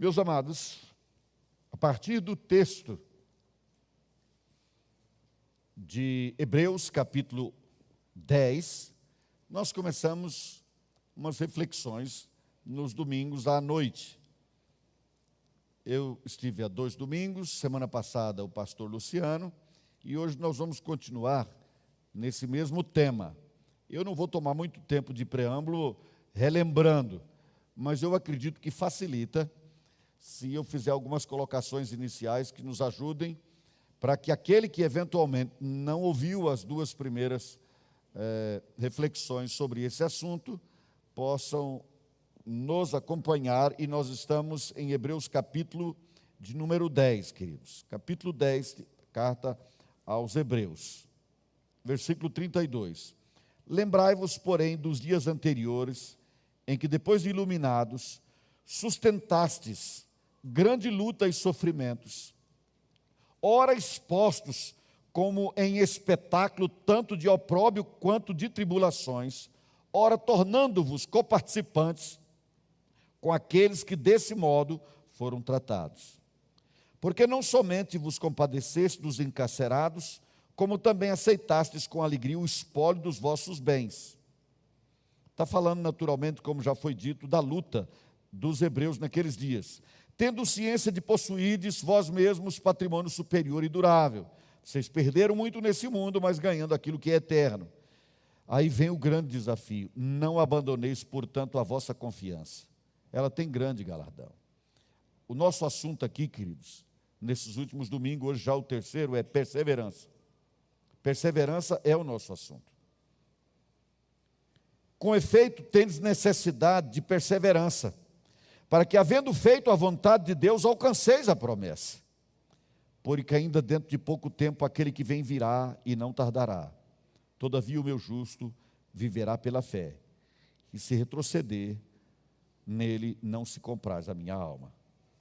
Meus amados, a partir do texto de Hebreus, capítulo 10, nós começamos umas reflexões nos domingos à noite. Eu estive há dois domingos, semana passada o pastor Luciano, e hoje nós vamos continuar nesse mesmo tema. Eu não vou tomar muito tempo de preâmbulo relembrando, mas eu acredito que facilita se eu fizer algumas colocações iniciais que nos ajudem para que aquele que eventualmente não ouviu as duas primeiras é, reflexões sobre esse assunto possam nos acompanhar e nós estamos em Hebreus capítulo de número 10, queridos. Capítulo 10, carta aos Hebreus. Versículo 32. Lembrai-vos, porém, dos dias anteriores, em que depois de iluminados, sustentastes grande luta e sofrimentos, ora expostos como em espetáculo tanto de opróbio quanto de tribulações, ora tornando-vos coparticipantes com aqueles que desse modo foram tratados. Porque não somente vos compadeceste dos encarcerados, como também aceitastes com alegria o espólio dos vossos bens. Está falando naturalmente, como já foi dito, da luta dos hebreus naqueles dias tendo ciência de possuídes vós mesmos patrimônio superior e durável. Vocês perderam muito nesse mundo, mas ganhando aquilo que é eterno. Aí vem o grande desafio: não abandoneis, portanto, a vossa confiança. Ela tem grande galardão. O nosso assunto aqui, queridos, nesses últimos domingos, hoje já o terceiro, é perseverança. Perseverança é o nosso assunto. Com efeito, tendes necessidade de perseverança para que, havendo feito a vontade de Deus, alcanceis a promessa. Porque ainda dentro de pouco tempo aquele que vem virá e não tardará. Todavia o meu justo viverá pela fé. E se retroceder, nele não se compraz a minha alma.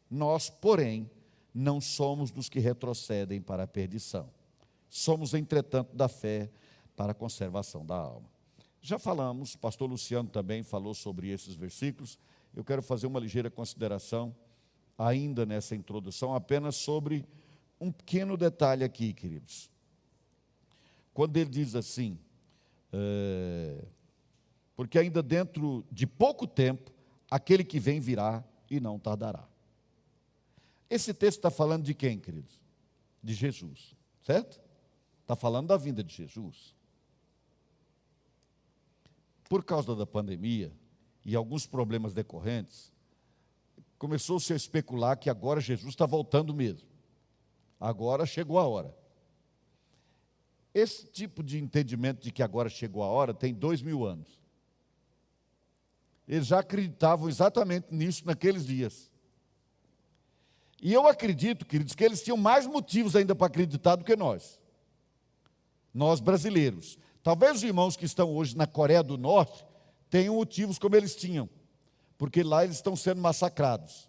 Nós, porém, não somos dos que retrocedem para a perdição. Somos, entretanto, da fé para a conservação da alma. Já falamos, pastor Luciano também falou sobre esses versículos eu quero fazer uma ligeira consideração, ainda nessa introdução, apenas sobre um pequeno detalhe aqui, queridos. Quando ele diz assim, é, porque ainda dentro de pouco tempo, aquele que vem virá e não tardará. Esse texto está falando de quem, queridos? De Jesus, certo? Está falando da vinda de Jesus. Por causa da pandemia, e alguns problemas decorrentes, começou-se a especular que agora Jesus está voltando mesmo. Agora chegou a hora. Esse tipo de entendimento de que agora chegou a hora tem dois mil anos. Eles já acreditavam exatamente nisso naqueles dias. E eu acredito, queridos, que eles tinham mais motivos ainda para acreditar do que nós. Nós brasileiros. Talvez os irmãos que estão hoje na Coreia do Norte tenham motivos como eles tinham, porque lá eles estão sendo massacrados.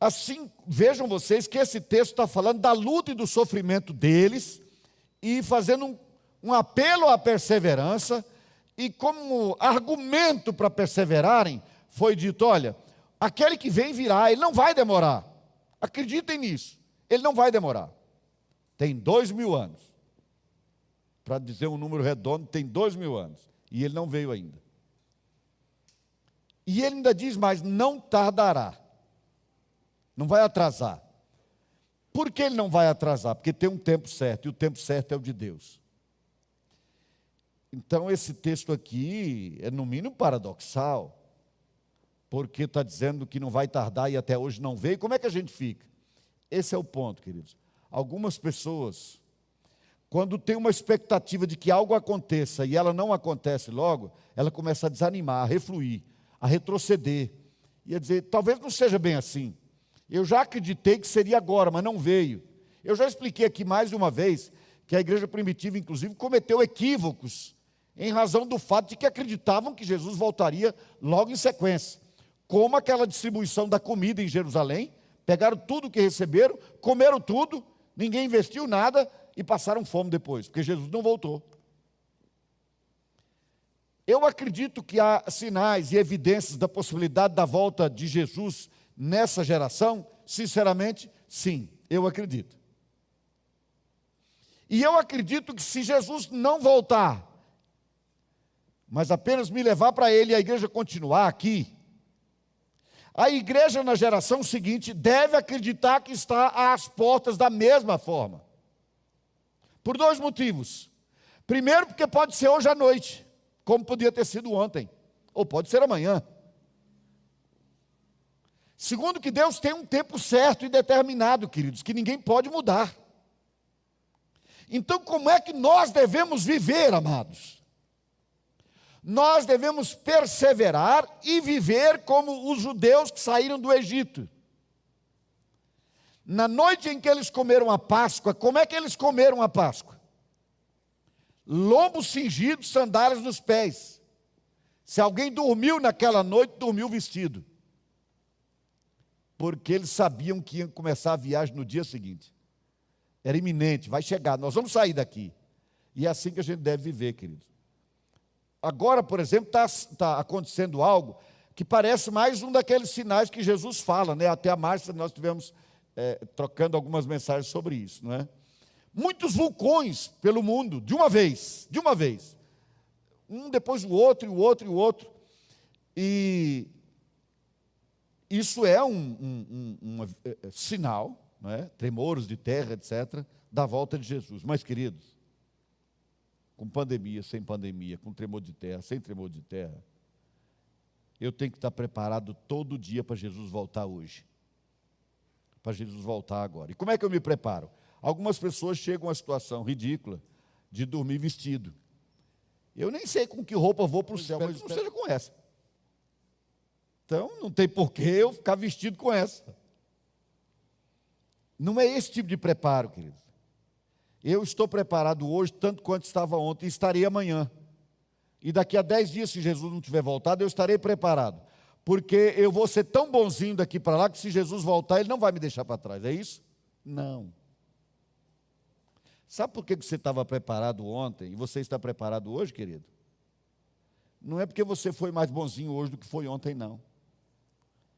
Assim, vejam vocês que esse texto está falando da luta e do sofrimento deles, e fazendo um, um apelo à perseverança, e como argumento para perseverarem, foi dito: olha, aquele que vem virá, ele não vai demorar. Acreditem nisso, ele não vai demorar. Tem dois mil anos. Para dizer um número redondo, tem dois mil anos. E ele não veio ainda. E ele ainda diz mais: não tardará. Não vai atrasar. Por que ele não vai atrasar? Porque tem um tempo certo, e o tempo certo é o de Deus. Então, esse texto aqui é no mínimo paradoxal, porque está dizendo que não vai tardar e até hoje não veio. Como é que a gente fica? Esse é o ponto, queridos. Algumas pessoas quando tem uma expectativa de que algo aconteça e ela não acontece logo, ela começa a desanimar, a refluir, a retroceder. E a dizer, talvez não seja bem assim. Eu já acreditei que seria agora, mas não veio. Eu já expliquei aqui mais de uma vez que a igreja primitiva, inclusive, cometeu equívocos em razão do fato de que acreditavam que Jesus voltaria logo em sequência. Como aquela distribuição da comida em Jerusalém, pegaram tudo que receberam, comeram tudo, ninguém investiu nada, e passaram fome depois, porque Jesus não voltou. Eu acredito que há sinais e evidências da possibilidade da volta de Jesus nessa geração? Sinceramente, sim, eu acredito. E eu acredito que se Jesus não voltar, mas apenas me levar para Ele e a igreja continuar aqui, a igreja na geração seguinte deve acreditar que está às portas da mesma forma. Por dois motivos. Primeiro, porque pode ser hoje à noite, como podia ter sido ontem, ou pode ser amanhã. Segundo, que Deus tem um tempo certo e determinado, queridos, que ninguém pode mudar. Então, como é que nós devemos viver, amados? Nós devemos perseverar e viver como os judeus que saíram do Egito. Na noite em que eles comeram a Páscoa, como é que eles comeram a Páscoa? Lombo cingido, sandálias nos pés. Se alguém dormiu naquela noite, dormiu vestido. Porque eles sabiam que iam começar a viagem no dia seguinte. Era iminente, vai chegar, nós vamos sair daqui. E é assim que a gente deve viver, queridos. Agora, por exemplo, está tá acontecendo algo que parece mais um daqueles sinais que Jesus fala, né? Até a Márcia nós tivemos é, trocando algumas mensagens sobre isso, não é? Muitos vulcões pelo mundo, de uma vez, de uma vez. Um depois do outro, e o outro, e o outro. E isso é um, um, um, um é, é, sinal é? tremores de terra, etc., da volta de Jesus. Mas, queridos, com pandemia, sem pandemia, com tremor de terra, sem tremor de terra, eu tenho que estar preparado todo dia para Jesus voltar hoje. Para Jesus voltar agora. E como é que eu me preparo? Algumas pessoas chegam a uma situação ridícula de dormir vestido. Eu nem sei com que roupa vou para o céu, mas não seja com essa. Então, não tem porquê eu ficar vestido com essa. Não é esse tipo de preparo, querido. Eu estou preparado hoje, tanto quanto estava ontem, e estarei amanhã. E daqui a dez dias, se Jesus não tiver voltado, eu estarei preparado. Porque eu vou ser tão bonzinho daqui para lá que se Jesus voltar, ele não vai me deixar para trás. É isso? Não. Sabe por que você estava preparado ontem e você está preparado hoje, querido? Não é porque você foi mais bonzinho hoje do que foi ontem, não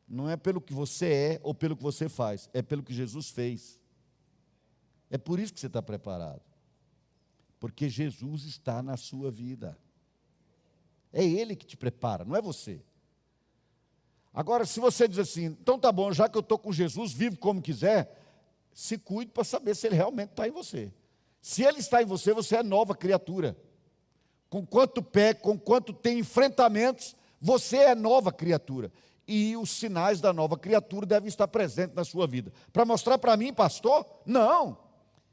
não é pelo que você é ou pelo que você faz, é pelo que Jesus fez. É por isso que você está preparado. Porque Jesus está na sua vida. É Ele que te prepara, não é você. Agora, se você diz assim, então tá bom, já que eu estou com Jesus, vivo como quiser, se cuide para saber se Ele realmente está em você. Se Ele está em você, você é nova criatura. Com quanto pé, com quanto tem enfrentamentos, você é nova criatura e os sinais da nova criatura devem estar presentes na sua vida. Para mostrar para mim, pastor? Não.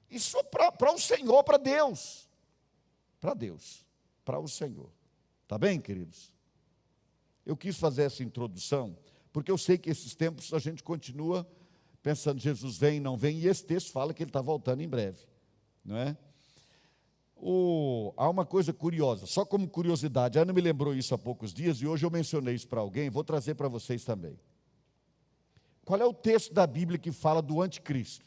Isso é para o Senhor, para Deus. Para Deus, para o Senhor. Tá bem, queridos? Eu quis fazer essa introdução, porque eu sei que esses tempos a gente continua pensando, Jesus vem, não vem, e esse texto fala que ele está voltando em breve, não é? O, há uma coisa curiosa, só como curiosidade, a Ana me lembrou isso há poucos dias e hoje eu mencionei isso para alguém, vou trazer para vocês também. Qual é o texto da Bíblia que fala do anticristo?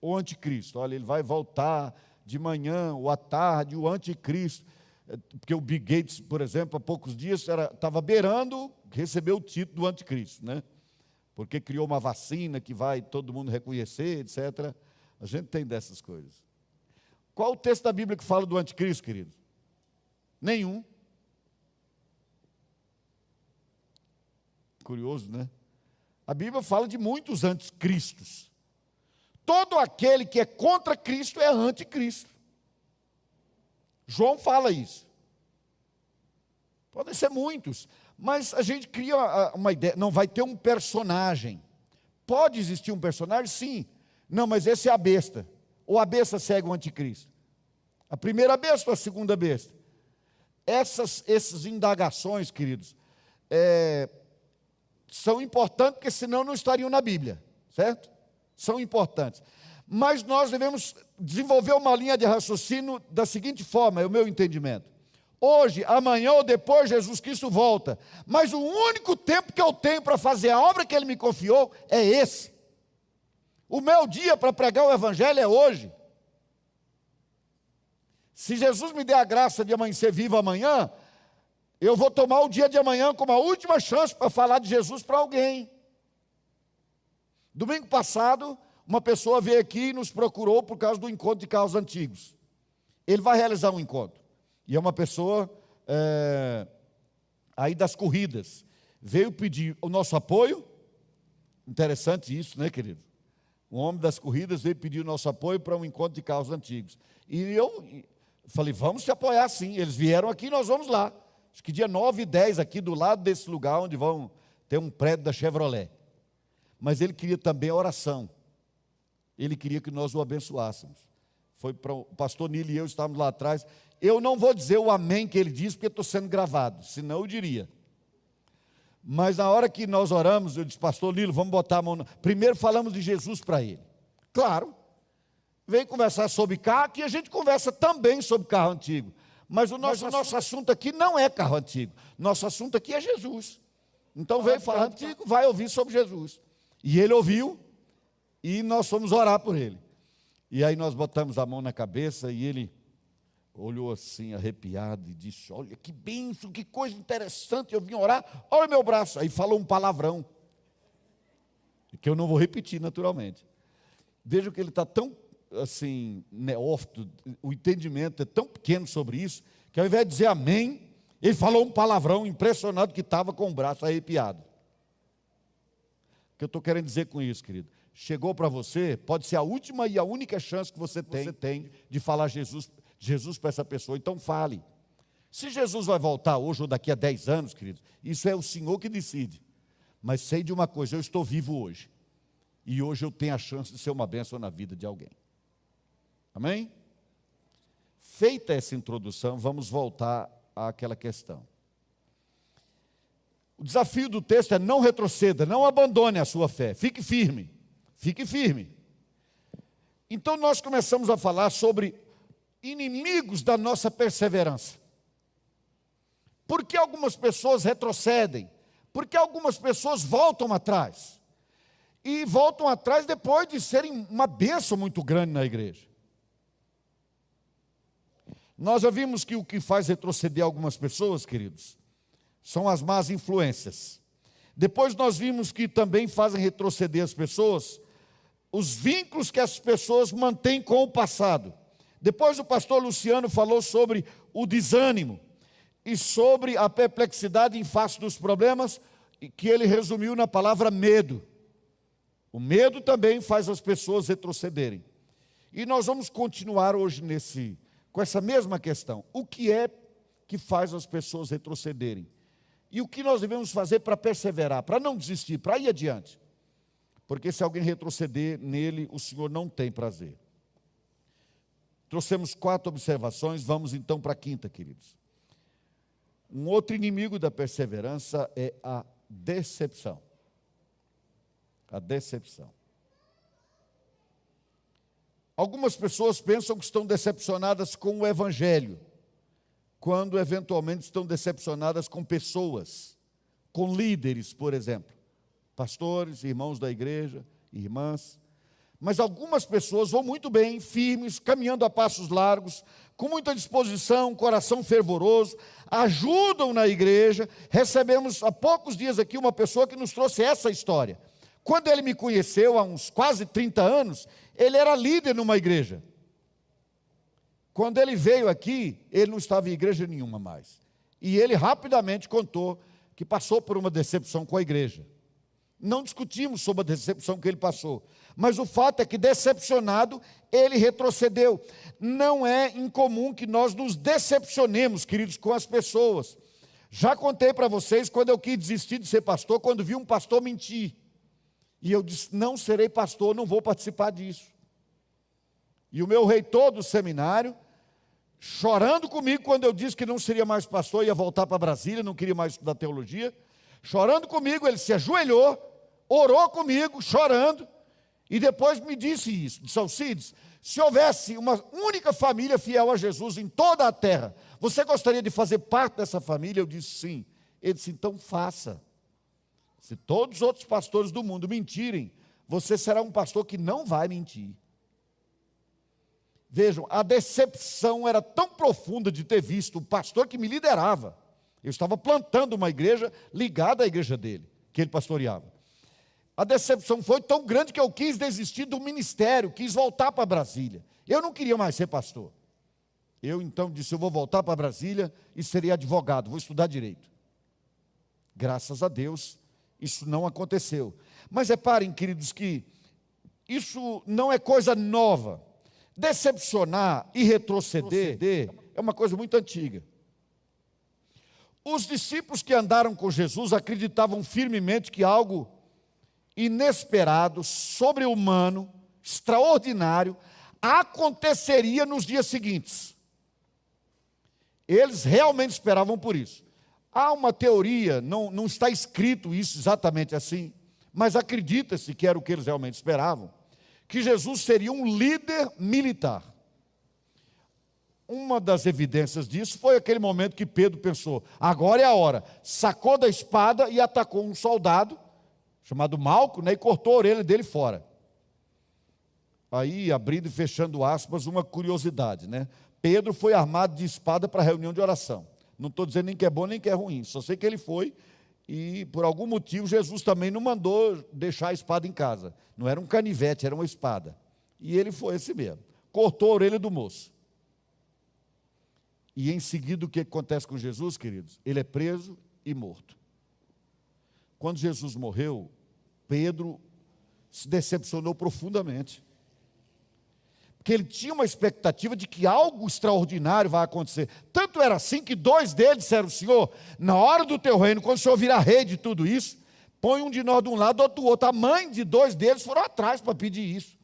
O anticristo, olha, ele vai voltar de manhã ou à tarde, o anticristo. Porque o Bill Gates, por exemplo, há poucos dias estava beirando receber o título do anticristo, né? Porque criou uma vacina que vai todo mundo reconhecer, etc. A gente tem dessas coisas. Qual o texto da Bíblia que fala do anticristo, querido? Nenhum. Curioso, né? A Bíblia fala de muitos anticristos. Todo aquele que é contra Cristo é anticristo. João fala isso. Podem ser muitos, mas a gente cria uma ideia, não vai ter um personagem. Pode existir um personagem? Sim. Não, mas esse é a besta. Ou a besta segue o anticristo? A primeira besta ou a segunda besta? Essas, essas indagações, queridos, é, são importantes, porque senão não estariam na Bíblia, certo? São importantes. Mas nós devemos desenvolver uma linha de raciocínio da seguinte forma, é o meu entendimento. Hoje, amanhã ou depois, Jesus Cristo volta. Mas o único tempo que eu tenho para fazer a obra que Ele me confiou é esse. O meu dia para pregar o Evangelho é hoje. Se Jesus me der a graça de amanhecer vivo amanhã, Eu vou tomar o dia de amanhã como a última chance para falar de Jesus para alguém. Domingo passado, uma pessoa veio aqui e nos procurou por causa do encontro de carros antigos. Ele vai realizar um encontro. E é uma pessoa é, aí das corridas. Veio pedir o nosso apoio. Interessante isso, né, querido? Um homem das corridas veio pedir o nosso apoio para um encontro de carros antigos. E eu falei, vamos te apoiar sim. Eles vieram aqui, nós vamos lá. Acho que dia 9 e 10, aqui do lado desse lugar onde vão ter um prédio da Chevrolet. Mas ele queria também a oração. Ele queria que nós o abençoássemos. Foi para o pastor Nilo e eu estávamos lá atrás. Eu não vou dizer o amém que ele disse, porque estou sendo gravado, senão eu diria. Mas na hora que nós oramos, eu disse, pastor Lilo, vamos botar a mão. Na... Primeiro falamos de Jesus para ele. Claro. Vem conversar sobre carro, que a gente conversa também sobre carro antigo. Mas o nosso, Mas o nosso assunto aqui não é carro antigo. Nosso assunto aqui é Jesus. Então veio falar antigo, vai ouvir sobre Jesus. E ele ouviu, e nós fomos orar por ele. E aí nós botamos a mão na cabeça e ele olhou assim, arrepiado, e disse: Olha que benção, que coisa interessante. Eu vim orar, olha meu braço. Aí falou um palavrão, que eu não vou repetir naturalmente. Veja que ele está tão assim, neófito, o entendimento é tão pequeno sobre isso, que ao invés de dizer amém, ele falou um palavrão impressionado que estava com o braço arrepiado. O que eu estou querendo dizer com isso, querido? Chegou para você, pode ser a última e a única chance que você tem, você tem de falar Jesus, Jesus para essa pessoa, então fale. Se Jesus vai voltar hoje ou daqui a 10 anos, querido, isso é o Senhor que decide. Mas sei de uma coisa, eu estou vivo hoje. E hoje eu tenho a chance de ser uma bênção na vida de alguém. Amém? Feita essa introdução, vamos voltar àquela questão. O desafio do texto é não retroceda, não abandone a sua fé, fique firme, fique firme. Então nós começamos a falar sobre inimigos da nossa perseverança. Por que algumas pessoas retrocedem? Por que algumas pessoas voltam atrás? E voltam atrás depois de serem uma bênção muito grande na igreja. Nós já vimos que o que faz retroceder algumas pessoas, queridos, são as más influências. Depois nós vimos que também fazem retroceder as pessoas os vínculos que as pessoas mantêm com o passado. Depois o pastor Luciano falou sobre o desânimo e sobre a perplexidade em face dos problemas, que ele resumiu na palavra medo. O medo também faz as pessoas retrocederem. E nós vamos continuar hoje nesse com essa mesma questão: o que é que faz as pessoas retrocederem? E o que nós devemos fazer para perseverar, para não desistir, para ir adiante? Porque se alguém retroceder nele, o Senhor não tem prazer. Trouxemos quatro observações, vamos então para a quinta, queridos. Um outro inimigo da perseverança é a decepção. A decepção. Algumas pessoas pensam que estão decepcionadas com o Evangelho, quando eventualmente estão decepcionadas com pessoas, com líderes, por exemplo, pastores, irmãos da igreja, irmãs. Mas algumas pessoas vão muito bem, firmes, caminhando a passos largos, com muita disposição, coração fervoroso, ajudam na igreja. Recebemos há poucos dias aqui uma pessoa que nos trouxe essa história. Quando ele me conheceu, há uns quase 30 anos, ele era líder numa igreja. Quando ele veio aqui, ele não estava em igreja nenhuma mais. E ele rapidamente contou que passou por uma decepção com a igreja. Não discutimos sobre a decepção que ele passou, mas o fato é que, decepcionado, ele retrocedeu. Não é incomum que nós nos decepcionemos, queridos, com as pessoas. Já contei para vocês quando eu quis desistir de ser pastor, quando vi um pastor mentir. E eu disse: não serei pastor, não vou participar disso. E o meu reitor do seminário, chorando comigo quando eu disse que não seria mais pastor, ia voltar para Brasília, não queria mais estudar teologia, chorando comigo, ele se ajoelhou, orou comigo, chorando, e depois me disse isso, disse Alcides, se houvesse uma única família fiel a Jesus em toda a terra, você gostaria de fazer parte dessa família? Eu disse sim. Ele disse, então faça. Se todos os outros pastores do mundo mentirem, você será um pastor que não vai mentir. Vejam, a decepção era tão profunda de ter visto o pastor que me liderava, Eu estava plantando uma igreja ligada à igreja dele, que ele pastoreava. A decepção foi tão grande que eu quis desistir do ministério, quis voltar para Brasília. Eu não queria mais ser pastor. Eu então disse: eu vou voltar para Brasília e serei advogado, vou estudar direito. Graças a Deus, isso não aconteceu. Mas reparem, queridos, que isso não é coisa nova. Decepcionar e retroceder, retroceder é uma coisa muito antiga. Os discípulos que andaram com Jesus acreditavam firmemente que algo inesperado, sobre-humano, extraordinário, aconteceria nos dias seguintes. Eles realmente esperavam por isso. Há uma teoria, não, não está escrito isso exatamente assim, mas acredita-se que era o que eles realmente esperavam, que Jesus seria um líder militar. Uma das evidências disso foi aquele momento que Pedro pensou: agora é a hora. Sacou da espada e atacou um soldado, chamado Malco, né, e cortou a orelha dele fora. Aí, abrindo e fechando aspas, uma curiosidade, né? Pedro foi armado de espada para a reunião de oração. Não estou dizendo nem que é bom nem que é ruim, só sei que ele foi e por algum motivo Jesus também não mandou deixar a espada em casa. Não era um canivete, era uma espada. E ele foi esse mesmo. Cortou a orelha do moço. E em seguida o que acontece com Jesus, queridos? Ele é preso e morto. Quando Jesus morreu, Pedro se decepcionou profundamente porque ele tinha uma expectativa de que algo extraordinário vai acontecer. Tanto era assim que dois deles disseram: Senhor, na hora do teu reino, quando o Senhor virar rei de tudo isso, põe um de nós de um lado, outro do outro. A mãe de dois deles foram atrás para pedir isso.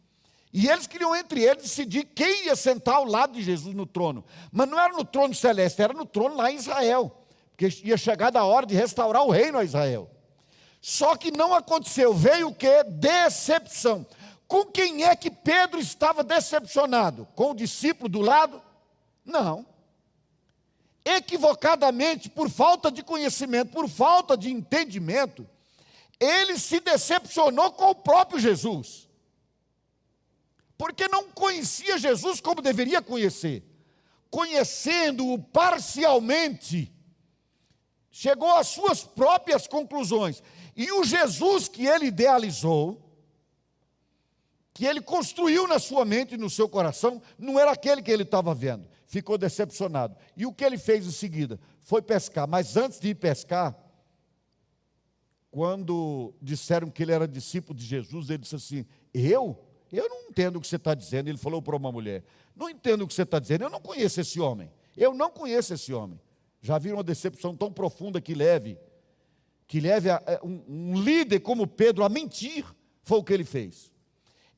E eles queriam entre eles decidir quem ia sentar ao lado de Jesus no trono. Mas não era no trono celeste, era no trono lá em Israel. Porque ia chegar a hora de restaurar o reino a Israel. Só que não aconteceu. Veio o que? Decepção. Com quem é que Pedro estava decepcionado? Com o discípulo do lado? Não. Equivocadamente, por falta de conhecimento, por falta de entendimento, ele se decepcionou com o próprio Jesus. Porque não conhecia Jesus como deveria conhecer. Conhecendo-o parcialmente, chegou às suas próprias conclusões. E o Jesus que ele idealizou, que ele construiu na sua mente e no seu coração, não era aquele que ele estava vendo. Ficou decepcionado. E o que ele fez em seguida? Foi pescar. Mas antes de ir pescar, quando disseram que ele era discípulo de Jesus, ele disse assim: Eu? Eu não entendo o que você está dizendo. Ele falou para uma mulher: Não entendo o que você está dizendo. Eu não conheço esse homem. Eu não conheço esse homem. Já viram uma decepção tão profunda que leve, que leve a, um, um líder como Pedro a mentir? Foi o que ele fez.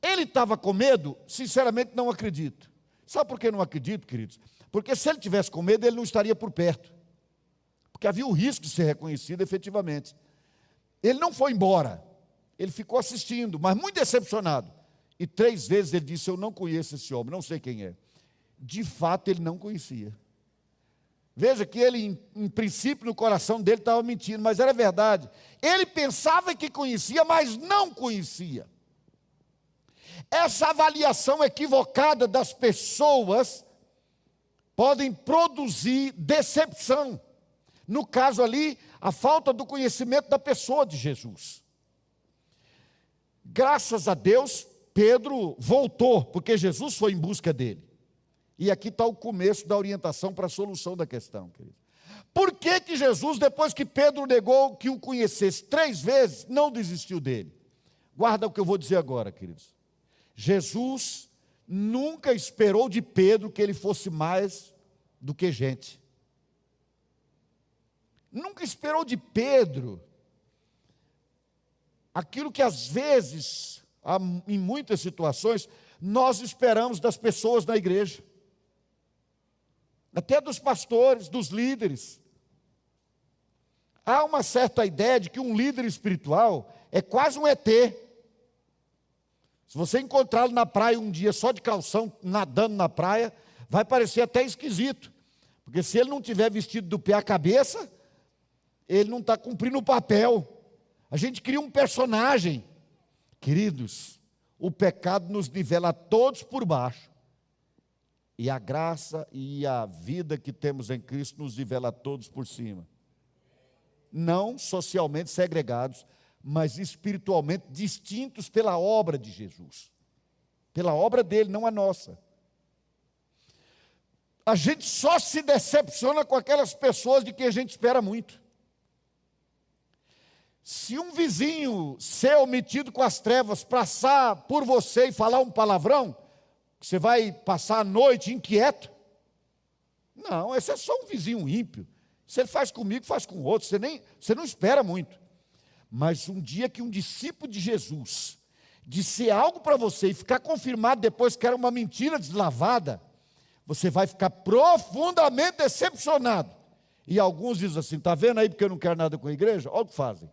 Ele estava com medo? Sinceramente, não acredito. Sabe por que não acredito, queridos? Porque se ele tivesse com medo, ele não estaria por perto. Porque havia o risco de ser reconhecido efetivamente. Ele não foi embora. Ele ficou assistindo, mas muito decepcionado. E três vezes ele disse: Eu não conheço esse homem, não sei quem é. De fato, ele não conhecia. Veja que ele, em, em princípio, no coração dele estava mentindo, mas era verdade. Ele pensava que conhecia, mas não conhecia. Essa avaliação equivocada das pessoas podem produzir decepção. No caso ali, a falta do conhecimento da pessoa de Jesus. Graças a Deus, Pedro voltou, porque Jesus foi em busca dele. E aqui está o começo da orientação para a solução da questão, querido. Por que, que Jesus, depois que Pedro negou que o conhecesse três vezes, não desistiu dele? Guarda o que eu vou dizer agora, queridos. Jesus nunca esperou de Pedro que ele fosse mais do que gente. Nunca esperou de Pedro aquilo que às vezes, em muitas situações, nós esperamos das pessoas na igreja, até dos pastores, dos líderes. Há uma certa ideia de que um líder espiritual é quase um ET. Se você encontrá-lo na praia um dia só de calção, nadando na praia, vai parecer até esquisito. Porque se ele não tiver vestido do pé à cabeça, ele não está cumprindo o papel. A gente cria um personagem. Queridos, o pecado nos nivela todos por baixo. E a graça e a vida que temos em Cristo nos nivela todos por cima. não socialmente segregados, mas espiritualmente distintos pela obra de Jesus. Pela obra dele, não a nossa. A gente só se decepciona com aquelas pessoas de quem a gente espera muito. Se um vizinho ser omitido com as trevas passar por você e falar um palavrão, você vai passar a noite inquieto? Não, esse é só um vizinho ímpio. Ele faz comigo, faz com outro. Você, nem, você não espera muito. Mas um dia que um discípulo de Jesus disser algo para você e ficar confirmado depois que era uma mentira deslavada, você vai ficar profundamente decepcionado. E alguns dizem assim: está vendo aí porque eu não quero nada com a igreja? Olha o que fazem.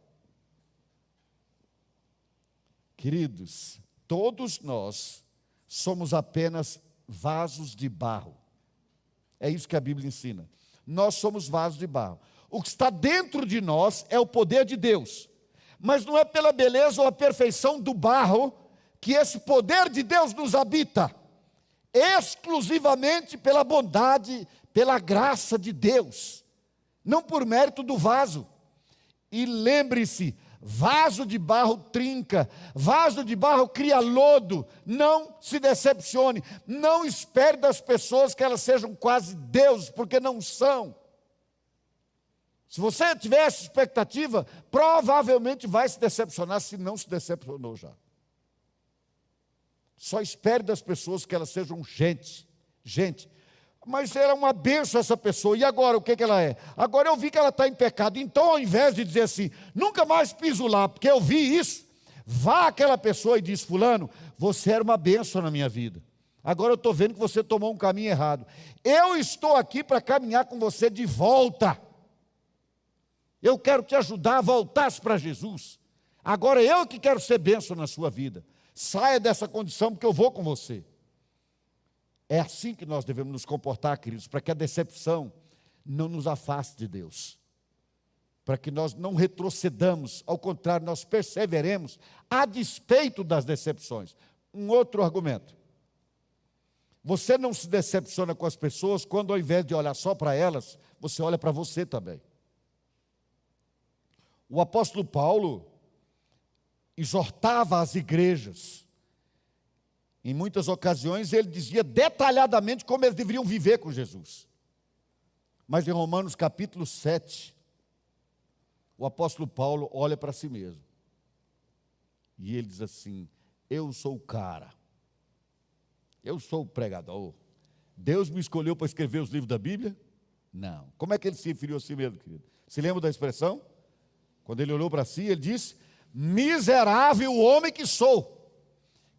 Queridos, todos nós somos apenas vasos de barro. É isso que a Bíblia ensina. Nós somos vasos de barro. O que está dentro de nós é o poder de Deus. Mas não é pela beleza ou a perfeição do barro que esse poder de Deus nos habita. Exclusivamente pela bondade, pela graça de Deus. Não por mérito do vaso. E lembre-se, Vaso de barro trinca, vaso de barro cria lodo. Não se decepcione, não espere das pessoas que elas sejam quase deuses, porque não são. Se você tiver essa expectativa, provavelmente vai se decepcionar se não se decepcionou já. Só espere das pessoas que elas sejam gente, gente, mas era uma benção essa pessoa. E agora, o que, que ela é? Agora eu vi que ela está em pecado. Então, ao invés de dizer assim, nunca mais piso lá, porque eu vi isso, vá aquela pessoa e diz: Fulano, você era uma benção na minha vida. Agora eu estou vendo que você tomou um caminho errado. Eu estou aqui para caminhar com você de volta. Eu quero te ajudar a voltar para Jesus. Agora eu que quero ser benção na sua vida. Saia dessa condição, porque eu vou com você. É assim que nós devemos nos comportar, queridos, para que a decepção não nos afaste de Deus. Para que nós não retrocedamos, ao contrário, nós perseveremos a despeito das decepções. Um outro argumento. Você não se decepciona com as pessoas quando, ao invés de olhar só para elas, você olha para você também. O apóstolo Paulo exortava as igrejas em muitas ocasiões, ele dizia detalhadamente como eles deveriam viver com Jesus. Mas em Romanos capítulo 7, o apóstolo Paulo olha para si mesmo. E ele diz assim: Eu sou o cara. Eu sou o pregador. Deus me escolheu para escrever os livros da Bíblia? Não. Como é que ele se referiu a si mesmo, querido? Se lembra da expressão? Quando ele olhou para si, ele disse: Miserável homem que sou.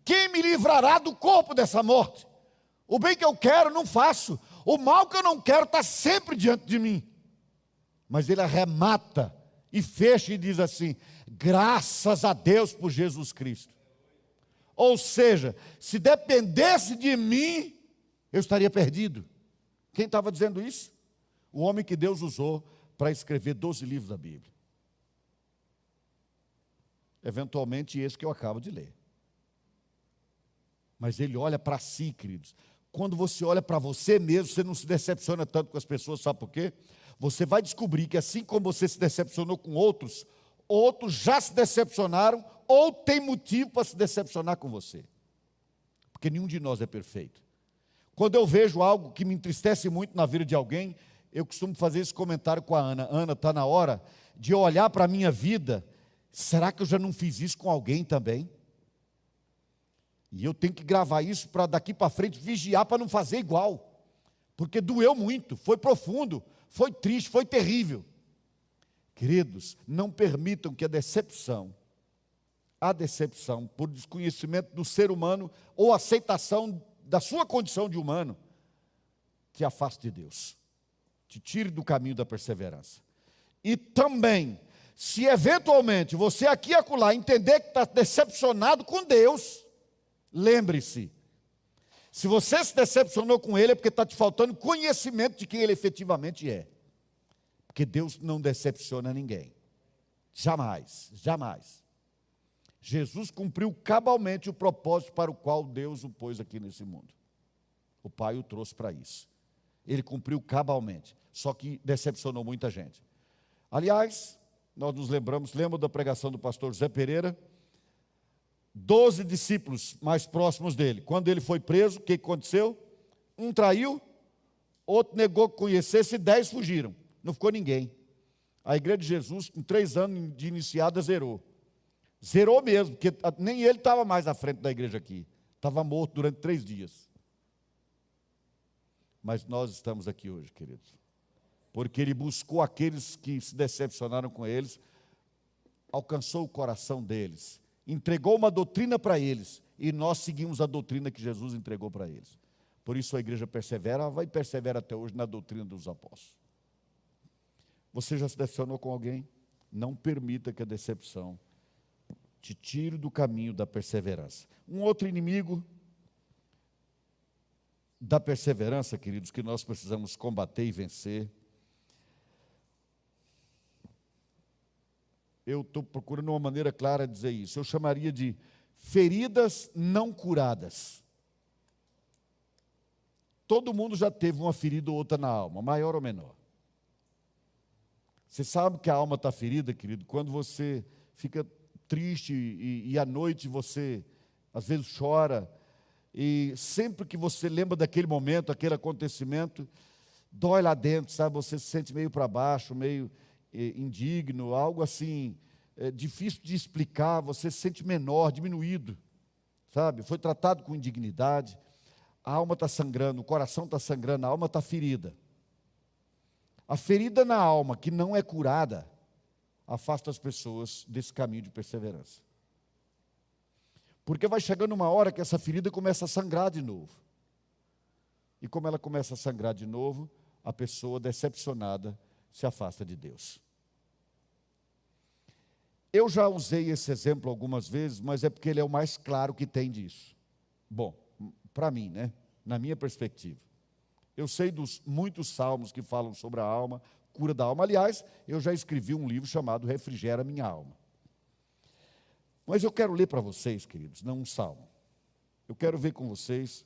Quem me livrará do corpo dessa morte? O bem que eu quero, não faço. O mal que eu não quero está sempre diante de mim. Mas ele arremata e fecha e diz assim: graças a Deus por Jesus Cristo. Ou seja, se dependesse de mim, eu estaria perdido. Quem estava dizendo isso? O homem que Deus usou para escrever 12 livros da Bíblia. Eventualmente, esse que eu acabo de ler. Mas ele olha para si, queridos. Quando você olha para você mesmo, você não se decepciona tanto com as pessoas, sabe por quê? Você vai descobrir que assim como você se decepcionou com outros, outros já se decepcionaram ou tem motivo para se decepcionar com você. Porque nenhum de nós é perfeito. Quando eu vejo algo que me entristece muito na vida de alguém, eu costumo fazer esse comentário com a Ana. Ana, está na hora de eu olhar para a minha vida. Será que eu já não fiz isso com alguém também? E eu tenho que gravar isso para daqui para frente vigiar para não fazer igual. Porque doeu muito, foi profundo, foi triste, foi terrível. Queridos, não permitam que a decepção, a decepção por desconhecimento do ser humano ou aceitação da sua condição de humano, te afaste de Deus, te tire do caminho da perseverança. E também, se eventualmente você aqui e acolá entender que está decepcionado com Deus, Lembre-se, se você se decepcionou com ele, é porque está te faltando conhecimento de quem ele efetivamente é. Porque Deus não decepciona ninguém. Jamais, jamais. Jesus cumpriu cabalmente o propósito para o qual Deus o pôs aqui nesse mundo. O Pai o trouxe para isso. Ele cumpriu cabalmente, só que decepcionou muita gente. Aliás, nós nos lembramos, lembra da pregação do pastor José Pereira? Doze discípulos mais próximos dele. Quando ele foi preso, o que aconteceu? Um traiu, outro negou que conhecesse dez fugiram. Não ficou ninguém. A igreja de Jesus, com três anos de iniciada, zerou. Zerou mesmo, porque nem ele estava mais à frente da igreja aqui. Estava morto durante três dias. Mas nós estamos aqui hoje, queridos. Porque ele buscou aqueles que se decepcionaram com eles, alcançou o coração deles, entregou uma doutrina para eles, e nós seguimos a doutrina que Jesus entregou para eles. Por isso a igreja persevera, vai perseverar até hoje na doutrina dos apóstolos. Você já se decepcionou com alguém? Não permita que a decepção te tire do caminho da perseverança. Um outro inimigo da perseverança, queridos, que nós precisamos combater e vencer. Eu estou procurando uma maneira clara de dizer isso. Eu chamaria de feridas não curadas. Todo mundo já teve uma ferida ou outra na alma, maior ou menor. Você sabe que a alma está ferida, querido, quando você fica triste e, e à noite você às vezes chora, e sempre que você lembra daquele momento, aquele acontecimento, dói lá dentro, sabe? Você se sente meio para baixo, meio indigno, algo assim, eh, difícil de explicar, você se sente menor, diminuído, sabe? Foi tratado com indignidade, a alma está sangrando, o coração está sangrando, a alma está ferida. A ferida na alma que não é curada afasta as pessoas desse caminho de perseverança. Porque vai chegando uma hora que essa ferida começa a sangrar de novo. E como ela começa a sangrar de novo, a pessoa decepcionada se afasta de Deus. Eu já usei esse exemplo algumas vezes, mas é porque ele é o mais claro que tem disso. Bom, para mim, né? Na minha perspectiva. Eu sei dos muitos salmos que falam sobre a alma, cura da alma. Aliás, eu já escrevi um livro chamado Refrigera Minha Alma. Mas eu quero ler para vocês, queridos, não um salmo. Eu quero ver com vocês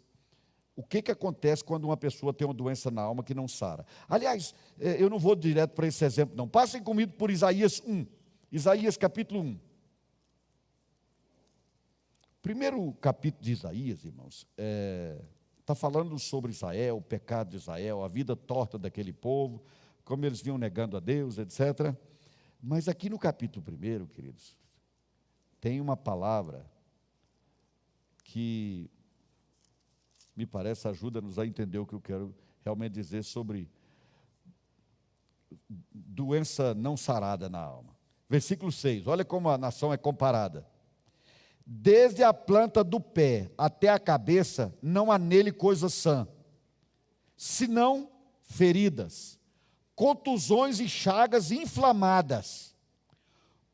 o que, que acontece quando uma pessoa tem uma doença na alma que não sara. Aliás, é, eu não vou direto para esse exemplo, não. Passem comigo por Isaías 1. Isaías capítulo 1. Primeiro capítulo de Isaías, irmãos, está é, tá falando sobre Israel, o pecado de Israel, a vida torta daquele povo, como eles vinham negando a Deus, etc. Mas aqui no capítulo 1, queridos, tem uma palavra que me parece ajuda-nos a entender o que eu quero realmente dizer sobre doença não sarada na alma. Versículo 6, olha como a nação é comparada. Desde a planta do pé até a cabeça, não há nele coisa sã, senão feridas contusões e chagas inflamadas,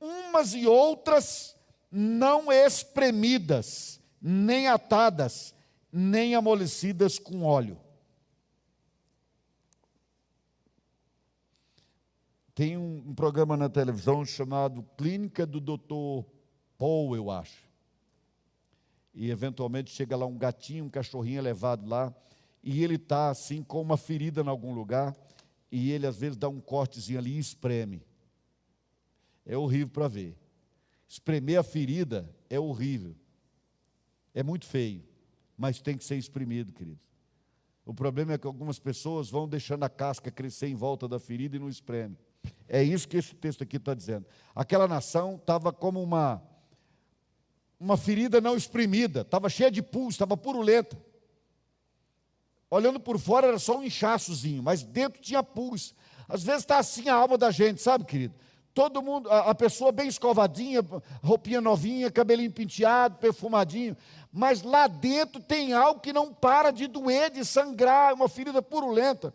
umas e outras não espremidas, nem atadas, nem amolecidas com óleo. Tem um, um programa na televisão chamado Clínica do Dr. Paul, eu acho. E eventualmente chega lá um gatinho, um cachorrinho levado lá, e ele está assim com uma ferida em algum lugar e ele às vezes dá um cortezinho ali e espreme. É horrível para ver. Espremer a ferida é horrível. É muito feio, mas tem que ser espremido, querido. O problema é que algumas pessoas vão deixando a casca crescer em volta da ferida e não espreme. É isso que esse texto aqui está dizendo. Aquela nação estava como uma, uma ferida não exprimida, estava cheia de pus, estava purulenta. Olhando por fora era só um inchaçozinho, mas dentro tinha pus. Às vezes está assim a alma da gente, sabe, querido? Todo mundo, a, a pessoa bem escovadinha, roupinha novinha, cabelinho penteado, perfumadinho, mas lá dentro tem algo que não para de doer, de sangrar, uma ferida purulenta.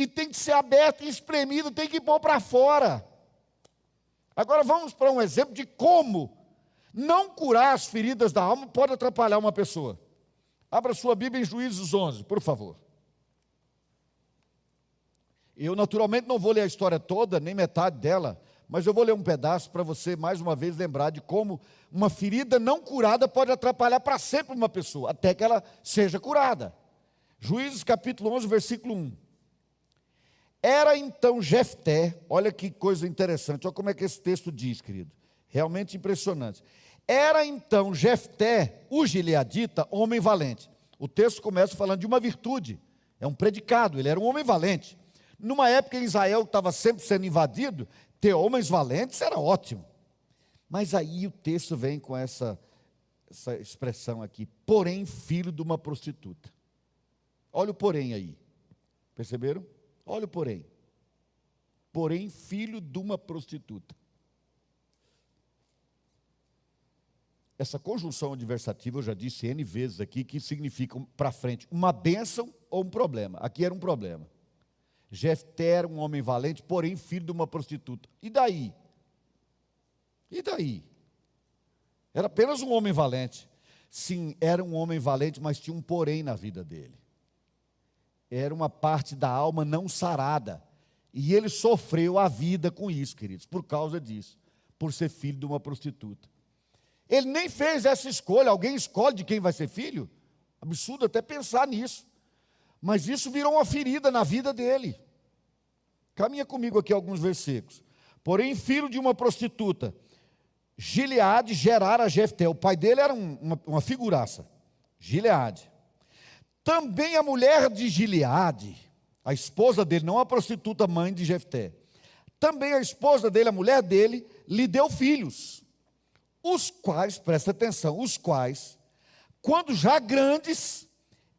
E tem que ser aberto e espremido, tem que pôr para fora. Agora vamos para um exemplo de como não curar as feridas da alma pode atrapalhar uma pessoa. Abra sua Bíblia em Juízes 11, por favor. Eu, naturalmente, não vou ler a história toda, nem metade dela, mas eu vou ler um pedaço para você, mais uma vez, lembrar de como uma ferida não curada pode atrapalhar para sempre uma pessoa, até que ela seja curada. Juízes capítulo 11, versículo 1. Era então Jefté, olha que coisa interessante, olha como é que esse texto diz, querido. Realmente impressionante. Era então Jefté, o gileadita, homem valente. O texto começa falando de uma virtude, é um predicado, ele era um homem valente. Numa época em Israel estava sempre sendo invadido, ter homens valentes era ótimo. Mas aí o texto vem com essa, essa expressão aqui, porém filho de uma prostituta. Olha o porém aí. Perceberam? Olha o porém. Porém, filho de uma prostituta. Essa conjunção adversativa, eu já disse N vezes aqui, que significa para frente uma bênção ou um problema. Aqui era um problema. Jefté era um homem valente, porém filho de uma prostituta. E daí? E daí? Era apenas um homem valente. Sim, era um homem valente, mas tinha um porém na vida dele era uma parte da alma não sarada. E ele sofreu a vida com isso, queridos, por causa disso, por ser filho de uma prostituta. Ele nem fez essa escolha, alguém escolhe de quem vai ser filho? Absurdo até pensar nisso. Mas isso virou uma ferida na vida dele. Caminha comigo aqui alguns versículos. Porém, filho de uma prostituta, Gileade gerara Jefté. O pai dele era um, uma, uma figuraça. Gileade. Também a mulher de Gileade, a esposa dele, não a prostituta mãe de Jefté, também a esposa dele, a mulher dele, lhe deu filhos, os quais, presta atenção, os quais, quando já grandes,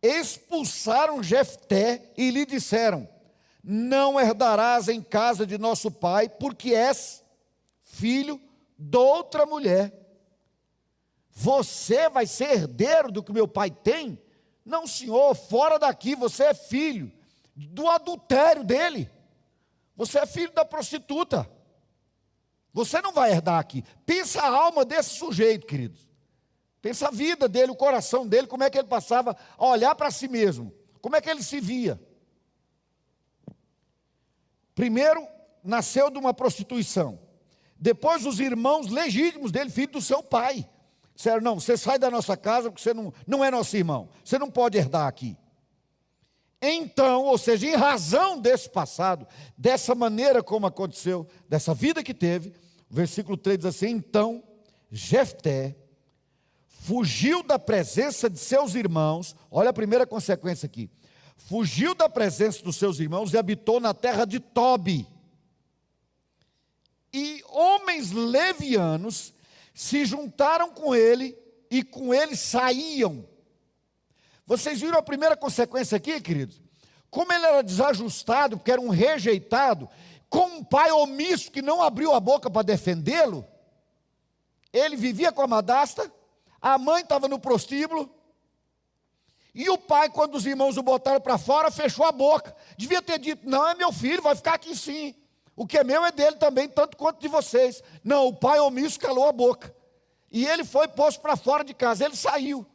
expulsaram Jefté e lhe disseram: Não herdarás em casa de nosso pai, porque és filho de outra mulher. Você vai ser herdeiro do que meu pai tem? Não, senhor, fora daqui, você é filho do adultério dele. Você é filho da prostituta. Você não vai herdar aqui. Pensa a alma desse sujeito, queridos. Pensa a vida dele, o coração dele, como é que ele passava a olhar para si mesmo. Como é que ele se via? Primeiro, nasceu de uma prostituição. Depois, os irmãos legítimos dele, filho do seu pai. Disseram, não, você sai da nossa casa porque você não, não é nosso irmão. Você não pode herdar aqui. Então, ou seja, em razão desse passado, dessa maneira como aconteceu, dessa vida que teve, o versículo 3 diz assim: Então Jefté fugiu da presença de seus irmãos, olha a primeira consequência aqui: fugiu da presença dos seus irmãos e habitou na terra de Tobi. E homens levianos se juntaram com ele e com ele saíam. Vocês viram a primeira consequência aqui, queridos? Como ele era desajustado, porque era um rejeitado, com um pai omisso que não abriu a boca para defendê-lo, ele vivia com a madasta, a mãe estava no prostíbulo, e o pai, quando os irmãos o botaram para fora, fechou a boca. Devia ter dito: Não, é meu filho, vai ficar aqui sim. O que é meu é dele também, tanto quanto de vocês. Não, o pai omisso calou a boca. E ele foi posto para fora de casa, ele saiu.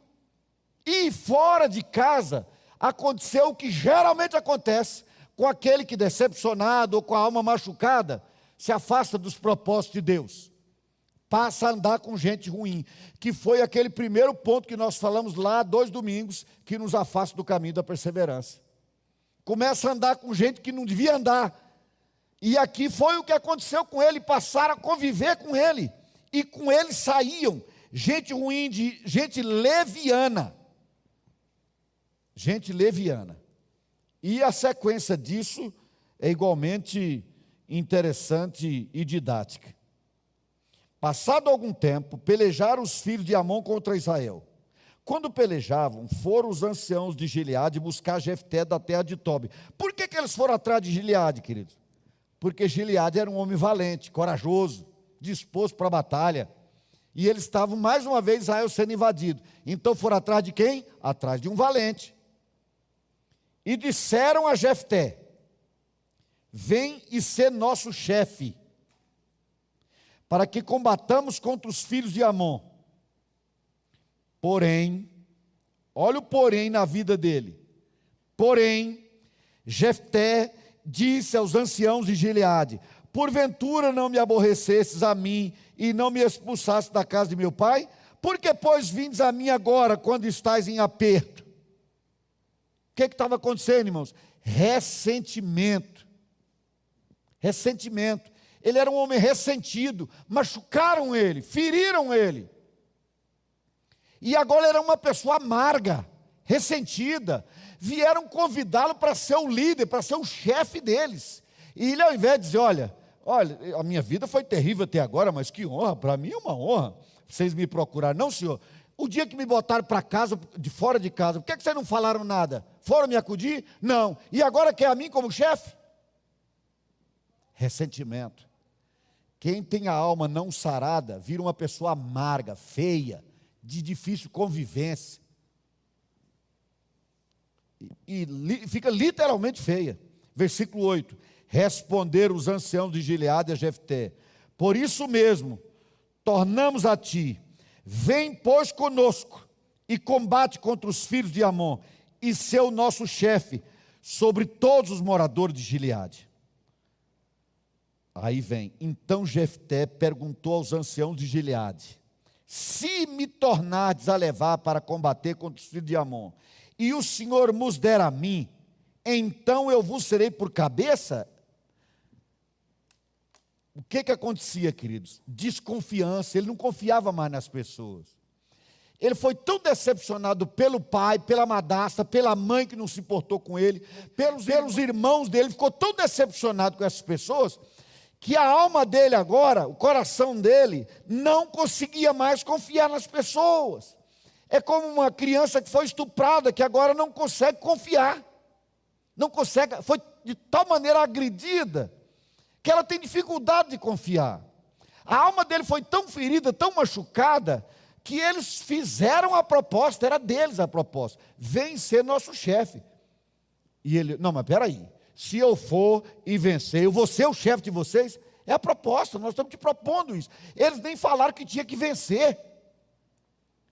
E fora de casa aconteceu o que geralmente acontece com aquele que decepcionado ou com a alma machucada se afasta dos propósitos de Deus. Passa a andar com gente ruim, que foi aquele primeiro ponto que nós falamos lá dois domingos, que nos afasta do caminho da perseverança. Começa a andar com gente que não devia andar, e aqui foi o que aconteceu com ele, passaram a conviver com ele. E com ele saíam gente ruim, de, gente leviana. Gente leviana. E a sequência disso é igualmente interessante e didática. Passado algum tempo, pelejaram os filhos de Amon contra Israel. Quando pelejavam, foram os anciãos de Gileade buscar Jefté da terra de Tobi. Por que, que eles foram atrás de Gileade, queridos? Porque Gileade era um homem valente, corajoso, disposto para a batalha. E eles estavam mais uma vez Israel sendo invadido. Então foram atrás de quem? Atrás de um valente. E disseram a Jefté: Vem e ser nosso chefe, para que combatamos contra os filhos de Amon. Porém, olha o porém na vida dele. Porém, Jefté disse aos anciãos de Gileade: Porventura não me aborrecesses a mim e não me expulsasses da casa de meu pai? Por que, pois, vindes a mim agora, quando estás em aperto? O que estava acontecendo, irmãos? Ressentimento. Ressentimento. Ele era um homem ressentido, machucaram ele, feriram ele. E agora era uma pessoa amarga, ressentida. Vieram convidá-lo para ser o líder, para ser o chefe deles. E ele, ao invés de dizer: Olha, olha, a minha vida foi terrível até agora, mas que honra, para mim é uma honra. Vocês me procuraram, não, senhor. O dia que me botaram para casa, de fora de casa, por que, que vocês não falaram nada? Foram me acudir? Não. E agora quer a mim como chefe? Ressentimento. Quem tem a alma não sarada, vira uma pessoa amarga, feia, de difícil convivência. E, li, fica literalmente feia. Versículo 8: Responderam os anciãos de Gileade a Jefté: Por isso mesmo, tornamos a ti, vem, pois, conosco, e combate contra os filhos de Amon, e ser o nosso chefe sobre todos os moradores de Gileade. Aí vem, então Jefté perguntou aos anciãos de Gileade: Se me tornardes a levar para combater contra os filhos de Amon, e o Senhor nos der a mim, então eu vos serei por cabeça? O que que acontecia, queridos? Desconfiança, ele não confiava mais nas pessoas. Ele foi tão decepcionado pelo pai, pela madrasta, pela mãe que não se importou com ele, pelos, pelos irmãos dele, ficou tão decepcionado com essas pessoas, que a alma dele agora, o coração dele, não conseguia mais confiar nas pessoas. É como uma criança que foi estuprada, que agora não consegue confiar. Não consegue, foi de tal maneira agredida, que ela tem dificuldade de confiar. A alma dele foi tão ferida, tão machucada, que eles fizeram a proposta, era deles a proposta: vem ser nosso chefe. E ele, não, mas peraí, se eu for e vencer, eu vou ser o chefe de vocês? É a proposta, nós estamos te propondo isso. Eles nem falaram que tinha que vencer.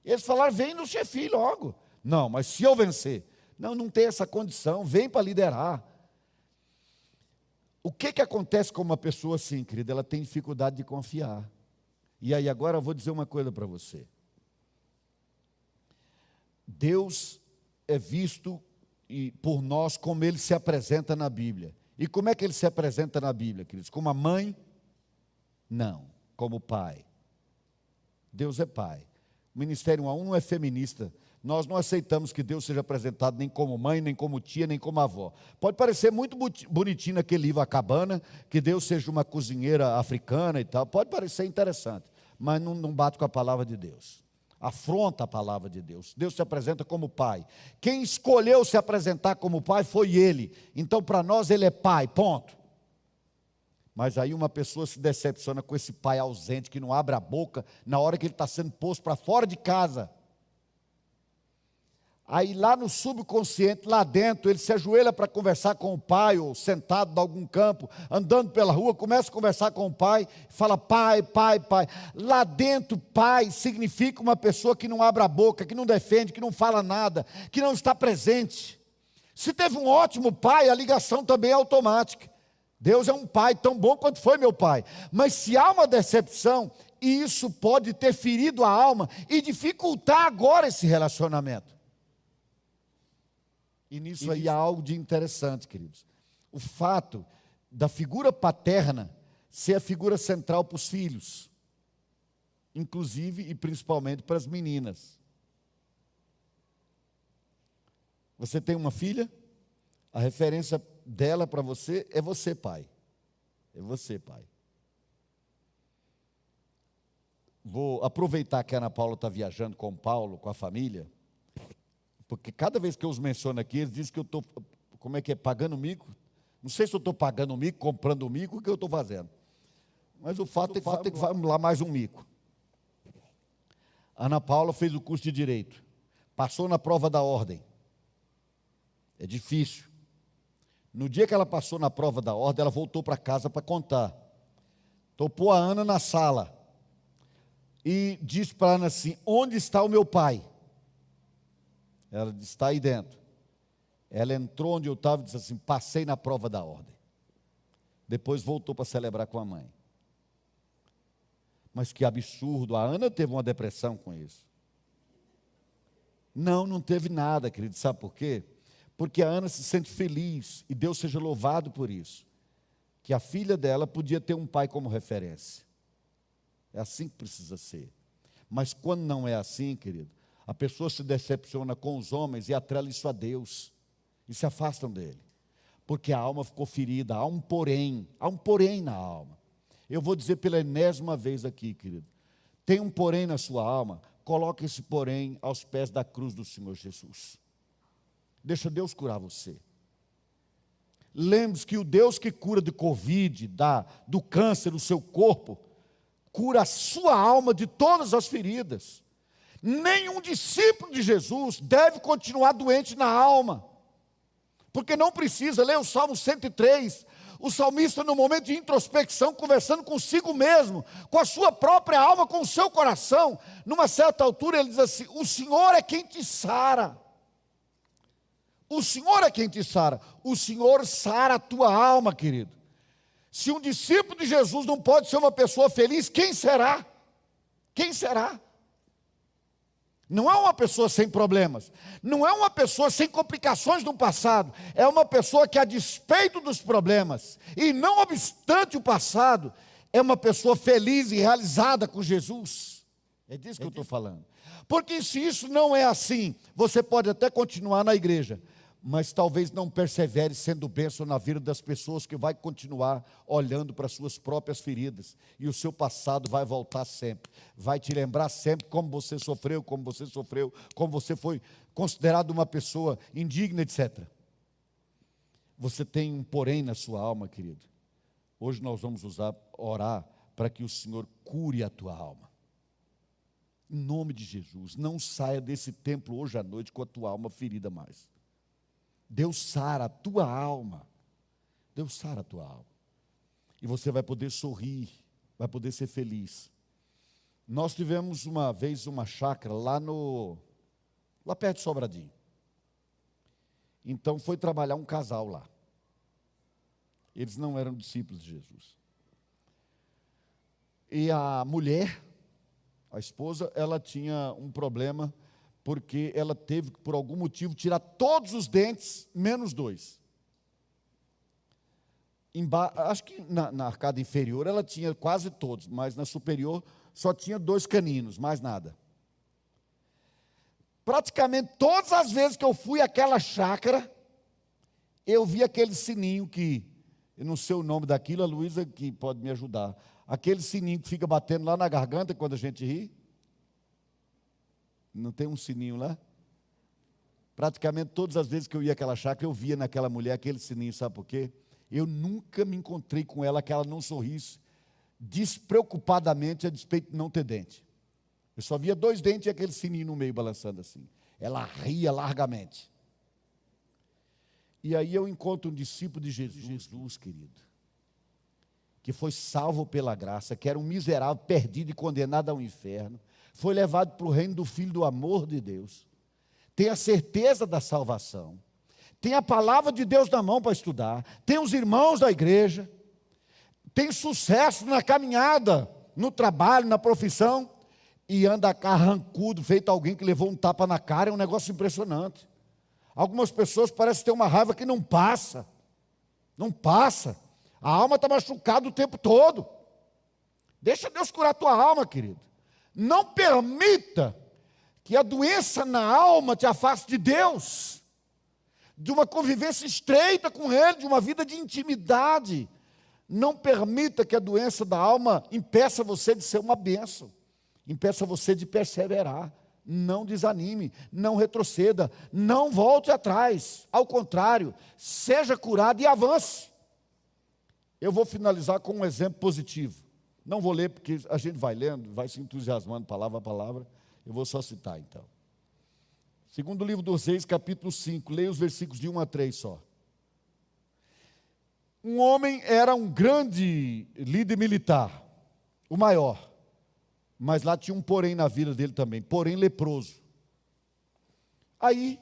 Eles falaram, vem no chefe logo. Não, mas se eu vencer, não, não tem essa condição, vem para liderar. O que, que acontece com uma pessoa assim, querida? Ela tem dificuldade de confiar. E aí agora eu vou dizer uma coisa para você. Deus é visto por nós como ele se apresenta na Bíblia. E como é que ele se apresenta na Bíblia, queridos? Como a mãe? Não, como pai. Deus é pai. O Ministério 1 a 1 não é feminista. Nós não aceitamos que Deus seja apresentado nem como mãe, nem como tia, nem como avó. Pode parecer muito bonitinho aquele livro A Cabana, que Deus seja uma cozinheira africana e tal. Pode parecer interessante, mas não, não bate com a palavra de Deus afronta a palavra de Deus. Deus se apresenta como pai. Quem escolheu se apresentar como pai foi ele. Então, para nós, ele é pai, ponto. Mas aí uma pessoa se decepciona com esse pai ausente que não abre a boca na hora que ele está sendo posto para fora de casa. Aí lá no subconsciente, lá dentro, ele se ajoelha para conversar com o pai, ou sentado em algum campo, andando pela rua, começa a conversar com o pai, fala pai, pai, pai. Lá dentro, pai significa uma pessoa que não abre a boca, que não defende, que não fala nada, que não está presente. Se teve um ótimo pai, a ligação também é automática. Deus é um pai tão bom quanto foi meu pai. Mas se há uma decepção, isso pode ter ferido a alma e dificultar agora esse relacionamento. E nisso aí há algo de interessante, queridos. O fato da figura paterna ser a figura central para os filhos, inclusive e principalmente para as meninas. Você tem uma filha, a referência dela para você é você, pai. É você, pai. Vou aproveitar que a Ana Paula está viajando com o Paulo, com a família, porque cada vez que eu os menciono aqui, eles dizem que eu estou, como é que é, pagando mico. Não sei se eu estou pagando mico, comprando mico, o que eu estou fazendo. Mas o fato, é, que, fato é que vamos lá mais um mico. Ana Paula fez o curso de Direito. Passou na prova da ordem. É difícil. No dia que ela passou na prova da ordem, ela voltou para casa para contar. Topou a Ana na sala. E disse para Ana assim: Onde está o meu pai? Ela disse: Está aí dentro. Ela entrou onde eu estava e disse assim: Passei na prova da ordem. Depois voltou para celebrar com a mãe. Mas que absurdo, a Ana teve uma depressão com isso. Não, não teve nada, querido. Sabe por quê? Porque a Ana se sente feliz e Deus seja louvado por isso. que a filha dela podia ter um pai como referência. É assim que precisa ser. Mas quando não é assim, querido, a pessoa se decepciona com os homens e atrela isso a Deus e se afastam dele, porque a alma ficou ferida. Há um porém, há um porém na alma. Eu vou dizer pela enésima vez aqui, querido: tem um porém na sua alma, coloque esse porém aos pés da cruz do Senhor Jesus. Deixa Deus curar você. Lembre-se que o Deus que cura de Covid, da, do câncer, do seu corpo, cura a sua alma de todas as feridas. Nenhum discípulo de Jesus deve continuar doente na alma, porque não precisa. Ler o Salmo 103. O salmista, no momento de introspecção, conversando consigo mesmo, com a sua própria alma, com o seu coração, numa certa altura, ele diz assim: O Senhor é quem te sara. O Senhor é quem te sara. O Senhor sara a tua alma, querido. Se um discípulo de Jesus não pode ser uma pessoa feliz, quem será? Quem será? Não é uma pessoa sem problemas, não é uma pessoa sem complicações no passado, é uma pessoa que, a despeito dos problemas, e não obstante o passado, é uma pessoa feliz e realizada com Jesus. É disso que eu estou falando. Porque se isso não é assim, você pode até continuar na igreja, mas talvez não persevere sendo bênção na vida das pessoas que vai continuar olhando para suas próprias feridas e o seu passado vai voltar sempre, vai te lembrar sempre como você sofreu, como você sofreu, como você foi considerado uma pessoa indigna, etc. Você tem um porém na sua alma, querido. Hoje nós vamos usar orar para que o Senhor cure a tua alma. Em nome de Jesus, não saia desse templo hoje à noite com a tua alma ferida mais. Deus sara a tua alma. Deus sara a tua alma. E você vai poder sorrir, vai poder ser feliz. Nós tivemos uma vez uma chácara lá no lá perto de Sobradinho. Então foi trabalhar um casal lá. Eles não eram discípulos de Jesus. E a mulher, a esposa, ela tinha um problema porque ela teve, por algum motivo, tirar todos os dentes, menos dois. Emba acho que na, na, arcada inferior ela tinha quase todos, mas na superior só tinha dois caninos, mais nada. Praticamente todas as vezes que eu fui àquela chácara, eu vi aquele sininho que, eu não sei o nome daquilo, a Luísa que pode me ajudar. Aquele sininho que fica batendo lá na garganta quando a gente ri. Não tem um sininho lá? Praticamente todas as vezes que eu ia àquela chácara, eu via naquela mulher aquele sininho, sabe por quê? Eu nunca me encontrei com ela que ela não sorrisse despreocupadamente a despeito de não ter dente. Eu só via dois dentes e aquele sininho no meio balançando assim. Ela ria largamente. E aí eu encontro um discípulo de Jesus, Jesus, querido, que foi salvo pela graça, que era um miserável, perdido e condenado ao inferno, foi levado para o reino do Filho do amor de Deus, tem a certeza da salvação, tem a palavra de Deus na mão para estudar, tem os irmãos da igreja, tem sucesso na caminhada, no trabalho, na profissão, e anda carrancudo, feito alguém que levou um tapa na cara, é um negócio impressionante. Algumas pessoas parecem ter uma raiva que não passa, não passa. A alma está machucada o tempo todo. Deixa Deus curar a tua alma, querido. Não permita que a doença na alma te afaste de Deus, de uma convivência estreita com Ele, de uma vida de intimidade. Não permita que a doença da alma impeça você de ser uma bênção, impeça você de perseverar. Não desanime, não retroceda, não volte atrás. Ao contrário, seja curado e avance. Eu vou finalizar com um exemplo positivo. Não vou ler porque a gente vai lendo, vai se entusiasmando palavra a palavra. Eu vou só citar então. Segundo livro dos Reis, capítulo 5, leia os versículos de 1 a 3 só. Um homem era um grande líder militar, o maior, mas lá tinha um porém na vida dele também, porém leproso. Aí,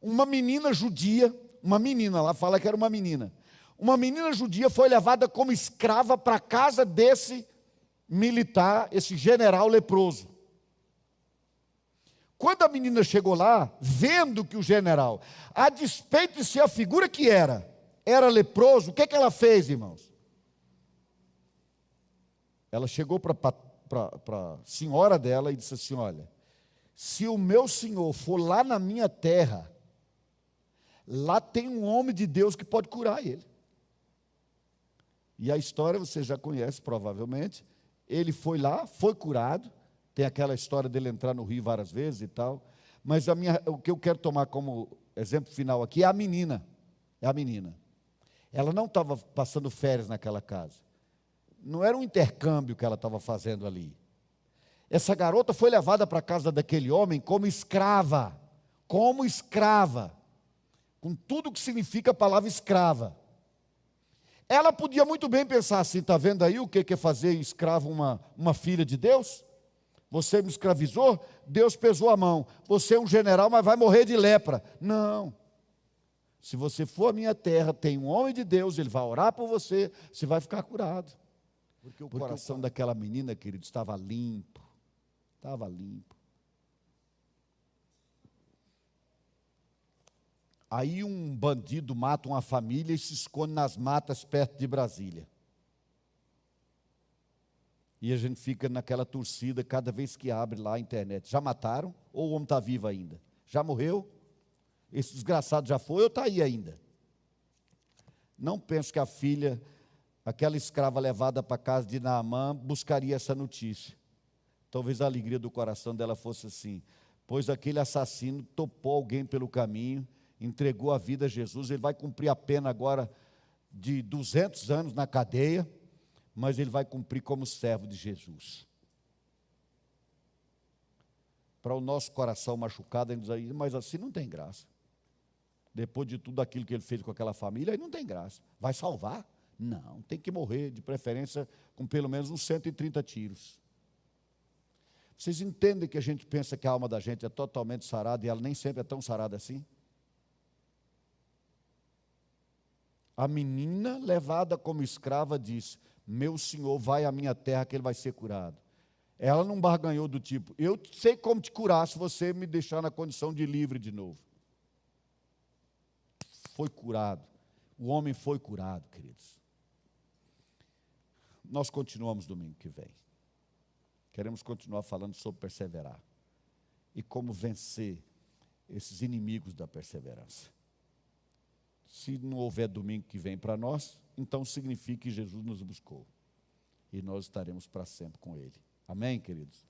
uma menina judia, uma menina lá fala que era uma menina, uma menina judia foi levada como escrava para a casa desse militar, esse general leproso. Quando a menina chegou lá, vendo que o general, a despeito de ser a figura que era, era leproso, o que, que ela fez, irmãos? ela chegou para a senhora dela e disse assim: Olha, se o meu senhor for lá na minha terra, lá tem um homem de Deus que pode curar ele. E a história você já conhece provavelmente. Ele foi lá, foi curado. Tem aquela história dele entrar no rio várias vezes e tal. Mas a minha, o que eu quero tomar como exemplo final aqui é a menina. É a menina. Ela não estava passando férias naquela casa. Não era um intercâmbio que ela estava fazendo ali. Essa garota foi levada para a casa daquele homem como escrava. Como escrava. Com tudo que significa a palavra escrava. Ela podia muito bem pensar assim: está vendo aí o que é fazer escravo uma, uma filha de Deus? Você me escravizou, Deus pesou a mão. Você é um general, mas vai morrer de lepra. Não. Se você for à minha terra, tem um homem de Deus, ele vai orar por você, você vai ficar curado. Porque o Porque coração o... daquela menina, querido, estava limpo. Estava limpo. Aí um bandido mata uma família e se esconde nas matas perto de Brasília. E a gente fica naquela torcida cada vez que abre lá a internet. Já mataram? Ou o homem está vivo ainda? Já morreu? Esse desgraçado já foi ou está aí ainda? Não penso que a filha, aquela escrava levada para casa de Naamã, buscaria essa notícia. Talvez a alegria do coração dela fosse assim: pois aquele assassino topou alguém pelo caminho entregou a vida a Jesus, ele vai cumprir a pena agora de 200 anos na cadeia, mas ele vai cumprir como servo de Jesus. Para o nosso coração machucado, ele diz aí, mas assim não tem graça. Depois de tudo aquilo que ele fez com aquela família, aí não tem graça. Vai salvar? Não, tem que morrer, de preferência com pelo menos uns 130 tiros. Vocês entendem que a gente pensa que a alma da gente é totalmente sarada e ela nem sempre é tão sarada assim? A menina levada como escrava disse: Meu senhor vai à minha terra que ele vai ser curado. Ela não barganhou do tipo: Eu sei como te curar se você me deixar na condição de livre de novo. Foi curado. O homem foi curado, queridos. Nós continuamos domingo que vem. Queremos continuar falando sobre perseverar e como vencer esses inimigos da perseverança. Se não houver domingo que vem para nós, então significa que Jesus nos buscou. E nós estaremos para sempre com Ele. Amém, queridos?